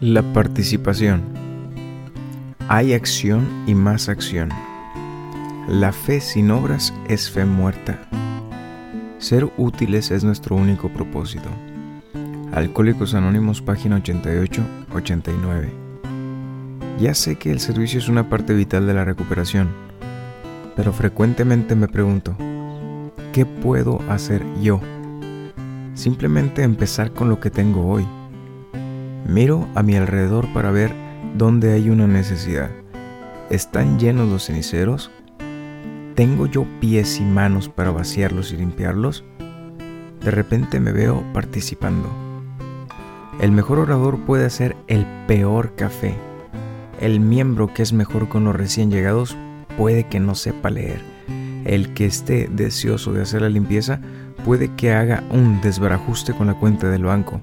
La participación. Hay acción y más acción. La fe sin obras es fe muerta. Ser útiles es nuestro único propósito. Alcohólicos Anónimos, página 88-89. Ya sé que el servicio es una parte vital de la recuperación, pero frecuentemente me pregunto, ¿qué puedo hacer yo? Simplemente empezar con lo que tengo hoy Miro a mi alrededor para ver dónde hay una necesidad. ¿Están llenos los ceniceros? ¿Tengo yo pies y manos para vaciarlos y limpiarlos? De repente me veo participando. El mejor orador puede hacer el peor café. El miembro que es mejor con los recién llegados puede que no sepa leer. El que esté deseoso de hacer la limpieza puede que haga un desbarajuste con la cuenta del banco.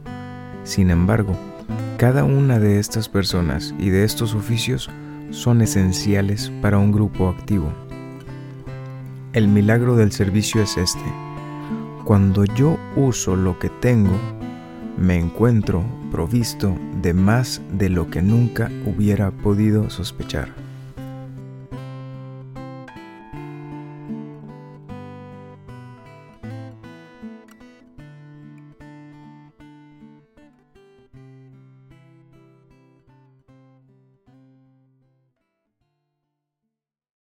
Sin embargo, cada una de estas personas y de estos oficios son esenciales para un grupo activo. El milagro del servicio es este. Cuando yo uso lo que tengo, me encuentro provisto de más de lo que nunca hubiera podido sospechar.